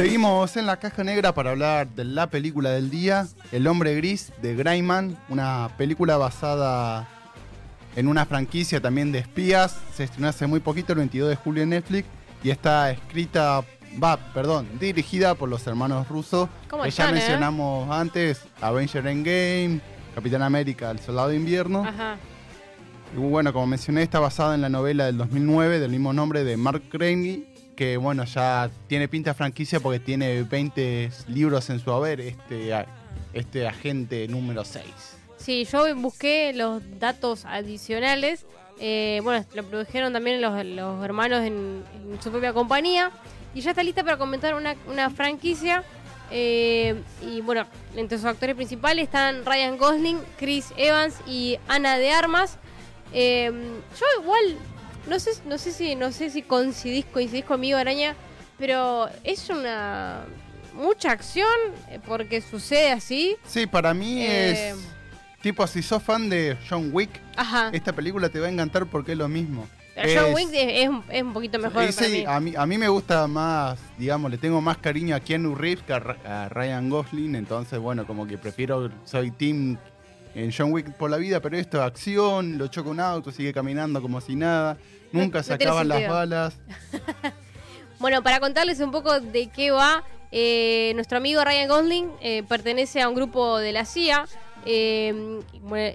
Seguimos en la caja negra para hablar de la película del día, El hombre gris de Greyman, una película basada en una franquicia también de espías. Se estrenó hace muy poquito, el 22 de julio en Netflix, y está escrita, va, perdón, dirigida por los hermanos rusos. ¿Cómo que ya eh? mencionamos antes, Avenger Endgame, Capitán América, El Soldado de Invierno. Ajá. Y bueno, como mencioné, está basada en la novela del 2009 del mismo nombre de Mark Crane, que bueno, ya tiene pinta de franquicia porque tiene 20 libros en su haber, este, este agente número 6. Sí, yo busqué los datos adicionales. Eh, bueno, lo produjeron también los, los hermanos en, en su propia compañía. Y ya está lista para comentar una, una franquicia. Eh, y bueno, entre sus actores principales están Ryan Gosling, Chris Evans y Ana de Armas. Eh, yo igual, no sé, no sé si, no sé si coincidís, coincidís conmigo, Araña, pero es una mucha acción eh, porque sucede así. Sí, para mí Eh, es tipo, si sos fan de John Wick, Ajá. esta película te va a encantar porque es lo mismo. Pero John Wick es, es un- es un poquito mejor y para mí. a mí, a mí me gusta más, digamos, le tengo más cariño a Keanu Reeves que a Ryan Gosling, entonces bueno, como que prefiero, soy team en John Wick por la vida, pero esto, acción, lo choca un auto, sigue caminando como si nada, nunca No- se no acaban las balas. Bueno, para contarles un poco de qué va, eh, nuestro amigo Ryan Gosling eh, pertenece a un grupo de la CIA. eh,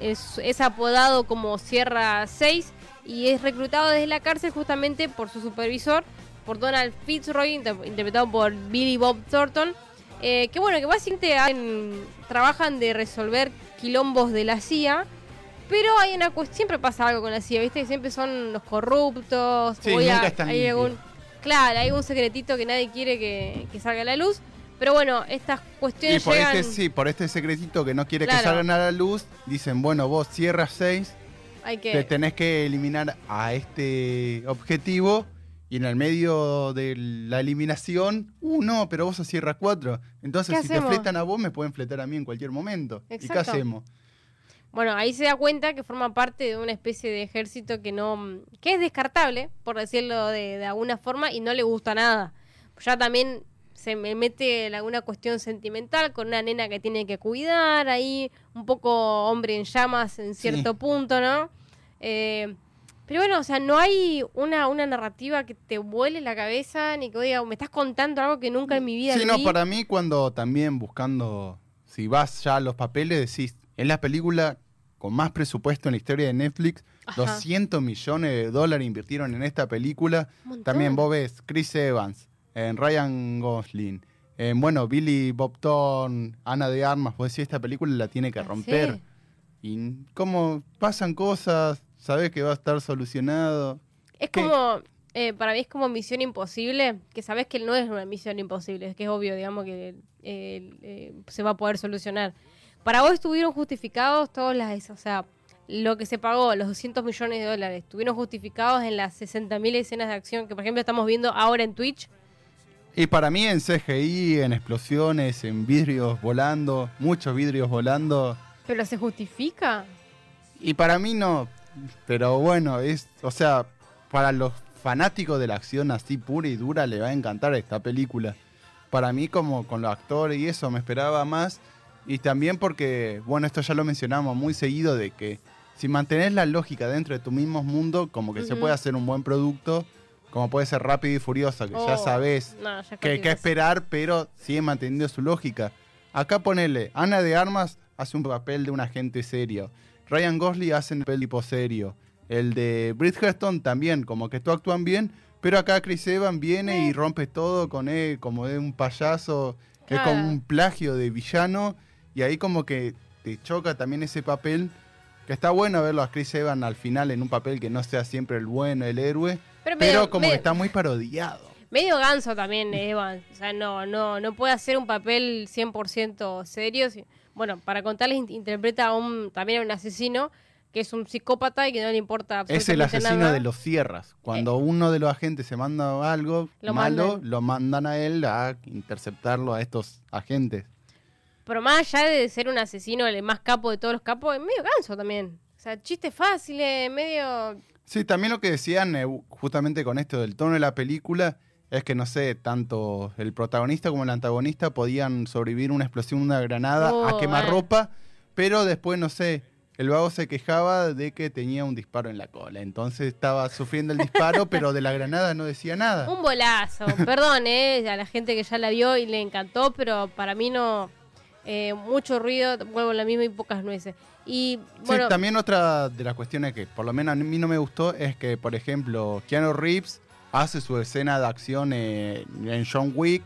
es, es apodado como Sierra 6 y es reclutado desde la cárcel justamente por su supervisor, por Donald Fitzroy, inter- interpretado por Billy Bob Thornton. eh, que bueno, que básicamente trabajan de resolver quilombos de la CIA. Pero hay una cuestión, siempre pasa algo con la CIA, ¿viste? Que siempre son los corruptos. Sí, nunca están hay algún, Claro, hay un secretito que nadie quiere que, que salga a la luz. Pero bueno, estas Y cuestiones por llegan... este, sí, por este secretito que no quiere que salgan a la luz, dicen, bueno, vos cierras 6, hay te tenés que eliminar a este objetivo y en el medio de la eliminación, uh, no, pero vos sos Sierra 4. Entonces, ¿Qué si hacemos? te fletan a vos, me pueden fletar a mí en cualquier momento. ¿Y qué Exacto. hacemos? Bueno, ahí se da cuenta que forma parte de una especie de ejército que no... que es descartable, por decirlo de, de alguna forma, y no le gusta nada. Ya también se me mete en alguna cuestión sentimental con una nena que tiene que cuidar, ahí un poco hombre en llamas en cierto Sí. punto, ¿no? Eh, pero bueno, o sea, no hay una, una narrativa que te vuele la cabeza, ni que diga, me estás contando algo que nunca en mi vida Sí, no, vi". para mí cuando también buscando, si vas ya a los papeles, decís, es la película con más presupuesto en la historia de Netflix, Ajá. 200 millones de dólares invirtieron en esta película. También vos ves Chris Evans, en Ryan Gosling, en, bueno, Billy Bob Thornton, Ana de Armas, vos decís, esta película la tiene que romper. sí. Y como pasan cosas, sabés que va a estar solucionado. Es ¿Qué? como, eh, para mí es como misión imposible, que sabes que no es una misión imposible, es que es obvio, digamos, que eh, eh, se va a poder solucionar. Para vos estuvieron justificados todas las, o sea, lo que se pagó, los 200 millones de dólares, estuvieron justificados en las 60.000 escenas de acción que, por ejemplo, estamos viendo ahora en Twitch. Y para mí en CGI, en explosiones, en vidrios volando, muchos vidrios volando. ¿Pero se justifica? Y para mí no. Pero bueno, es, o sea, para los fanáticos de la acción así pura y dura le va a encantar esta película. Para mí como con los actores y eso me esperaba más. Y también porque, bueno, esto ya lo mencionamos muy seguido de que si mantenés la lógica dentro de tu mismo mundo, como que se puede hacer un buen producto, como puede ser rápido y furioso, que ya Oh, sabes no, que esperar, pero sigue manteniendo su lógica. Acá ponele, Ana de Armas hace un papel de un agente serio. Ryan Gosling hace un papel tipo serio. El de Bridgestone también, como que todos actúan bien, pero acá Chris Evans viene y rompe todo con él, como de un payaso, que es como Claro. un plagio de villano, y ahí como que te choca también ese papel, que está bueno verlo a Chris Evans al final en un papel que no sea siempre el bueno, el héroe, Pero, como medio- que está muy parodiado. Medio ganso también, Evan. O sea, no, no, no puede hacer un papel 100% serio. Si- Bueno, para contarles, in- interpreta a un, también a un asesino que es un psicópata y que no le importa Es el absolutamente asesino nada. de los sierras. Cuando uno de los agentes se manda algo Lo malo, mandan. lo mandan a él a interceptarlo a estos agentes. Pero más allá de ser un asesino, el más capo de todos los capos, es medio ganso también. O sea, chistes fáciles, medio... Sí, también lo que decían, eh, justamente con esto del tono de la película, es que, no sé, tanto el protagonista como el antagonista podían sobrevivir una explosión una granada Oh, a quemar eh. ropa, pero después, no sé, el vago se quejaba de que tenía un disparo en la cola. Entonces estaba sufriendo el disparo, pero de la granada no decía nada. Un bolazo. Perdón, eh, a la gente que ya la vio y le encantó, pero para mí no. eh, mucho ruido, vuelvo a la misma y pocas nueces. Y bueno, sí, también otra de las cuestiones que por lo menos a mí no me gustó es que, por ejemplo, Keanu Reeves hace su escena de acción en John Wick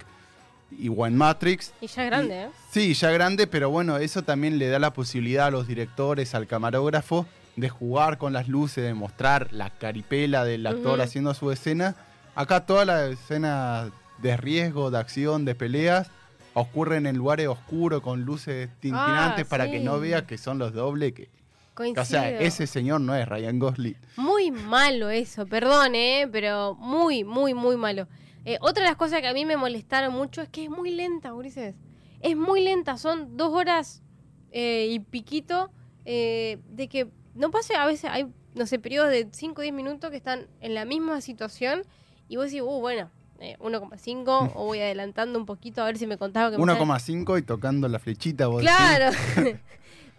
y en Matrix. y ya es grande, ¿eh? Sí, ya grande, pero bueno, eso también le da la posibilidad a los directores, al camarógrafo, de jugar con las luces, de mostrar la caripela del actor haciendo su escena. Acá toda la escena de riesgo, de acción, de peleas, ocurren en lugares oscuros con luces tintinantes Ah, para sí. que no vea que son los dobles. Que, Coincido. o sea, ese señor no es Ryan Gosling. Muy malo eso, perdón, ¿eh? Pero muy, muy, muy malo. Eh, otra de las cosas que a mí me molestaron mucho es que es muy lenta, Ulises. Es muy lenta, son dos horas eh, y piquito eh, de que no pase, a veces hay, no sé, periodos de 5 o 10 minutos que están en la misma situación y vos decís, uh, bueno, eh, 1,5 o voy adelantando un poquito a ver si me contaba que me sale- 1,5 y tocando la flechita. vos decís. Claro.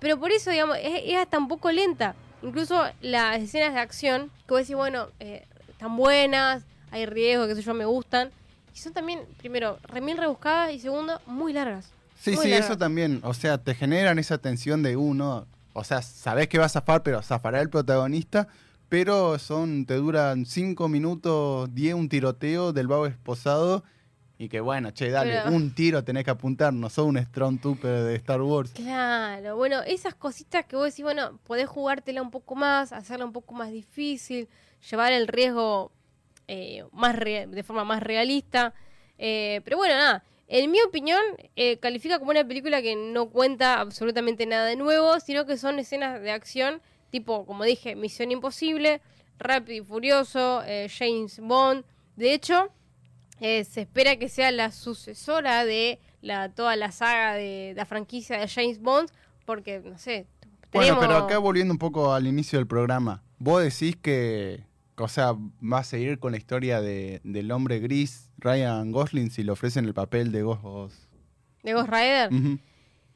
Pero por eso, digamos, es, es hasta un poco lenta. Incluso las escenas de acción, que vos decís, bueno, eh, están buenas, hay riesgo, qué sé yo, me gustan. Y son también, primero, remil rebuscadas y segundo, muy largas. Sí, Muy sí, largas. eso también. O sea, te generan esa tensión de uno. O sea, sabés que va a zafar, pero zafará el protagonista. Pero son, te duran 5 minutos, 10 un tiroteo del vago esposado. Y que bueno, che, dale, Pero- un tiro tenés que apuntar. No sos un Stormtrooper de Star Wars. Claro, bueno, esas cositas que vos decís, bueno, podés jugártela un poco más, hacerla un poco más difícil, llevar el riesgo eh, más rea- de forma más realista. Eh, pero bueno, nada, en mi opinión, eh, califica como una película que no cuenta absolutamente nada de nuevo, sino que son escenas de acción, tipo, como dije, Misión Imposible, Rápido y Furioso, eh, James Bond. De hecho, eh, se espera que sea la sucesora de la, toda la saga de la franquicia de James Bond, porque, no sé, Bueno, pero acá volviendo un poco al inicio del programa. Vos decís que, o sea, va a seguir con la historia de, del hombre gris, Ryan Gosling, si le ofrecen el papel de Ghost. de Ghost Rider.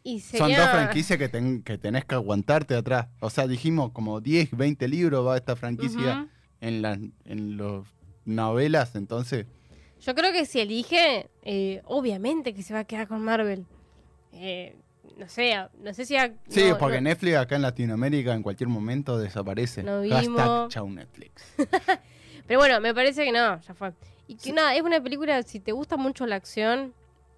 Y Son dos franquicias que, ten- que tenés que aguantarte atrás. O sea, dijimos como 10, 20 libros va esta franquicia en las en los novelas, entonces... Yo creo que si elige, eh, obviamente que se va a quedar con Marvel. Eh, no sé, no sé si... a- Sí, no- porque no- Netflix acá en Latinoamérica en cualquier momento desaparece. Hashtag vimos. chau Netflix. Pero bueno, me parece que no, ya fue. Y que nada, es una película, si te gusta mucho la acción...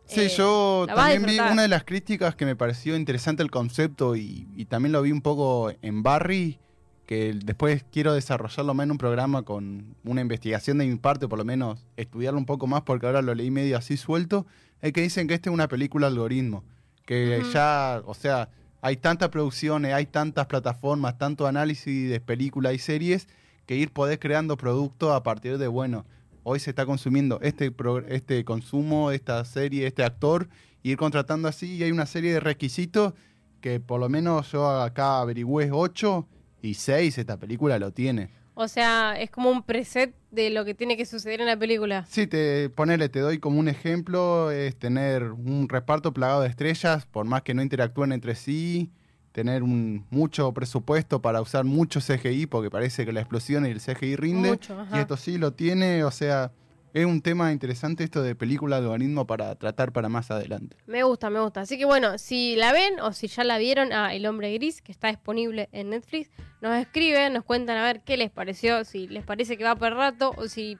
Sí, eh, yo también vi una de las críticas que me pareció interesante el concepto y, y también lo vi un poco en Barry, que después quiero desarrollarlo más en un programa con una investigación de mi parte, por lo menos estudiarlo un poco más porque ahora lo leí medio así suelto, es que dicen que esta es una película algoritmo, que ya, o sea, hay tantas producciones, hay tantas plataformas, tanto análisis de películas y series, que ir poder creando productos a partir de, bueno, hoy se está consumiendo este, este consumo, esta serie, este actor, y ir contratando así, y hay una serie de requisitos que por lo menos yo acá averigüé 8 y 6, esta película lo tiene. O sea, es como un preset de lo que tiene que suceder en la película. Sí, te, ponele, te doy como un ejemplo, es tener un reparto plagado de estrellas, por más que no interactúen entre sí, tener un mucho presupuesto para usar mucho CGI, porque parece que la explosión y el CGI rinde, Mucho, y esto sí lo tiene, o sea, es un tema interesante esto de película de algoritmo para tratar para más adelante. Me gusta, me gusta. Así que bueno, si la ven o si ya la vieron a El Hombre Gris, que está disponible en Netflix, nos escriben, nos cuentan a ver qué les pareció, si les parece que va por rato o si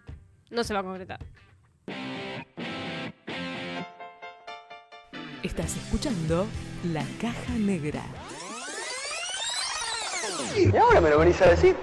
no se va a concretar. Estás escuchando La Caja Negra. Y ahora me lo venís a decir.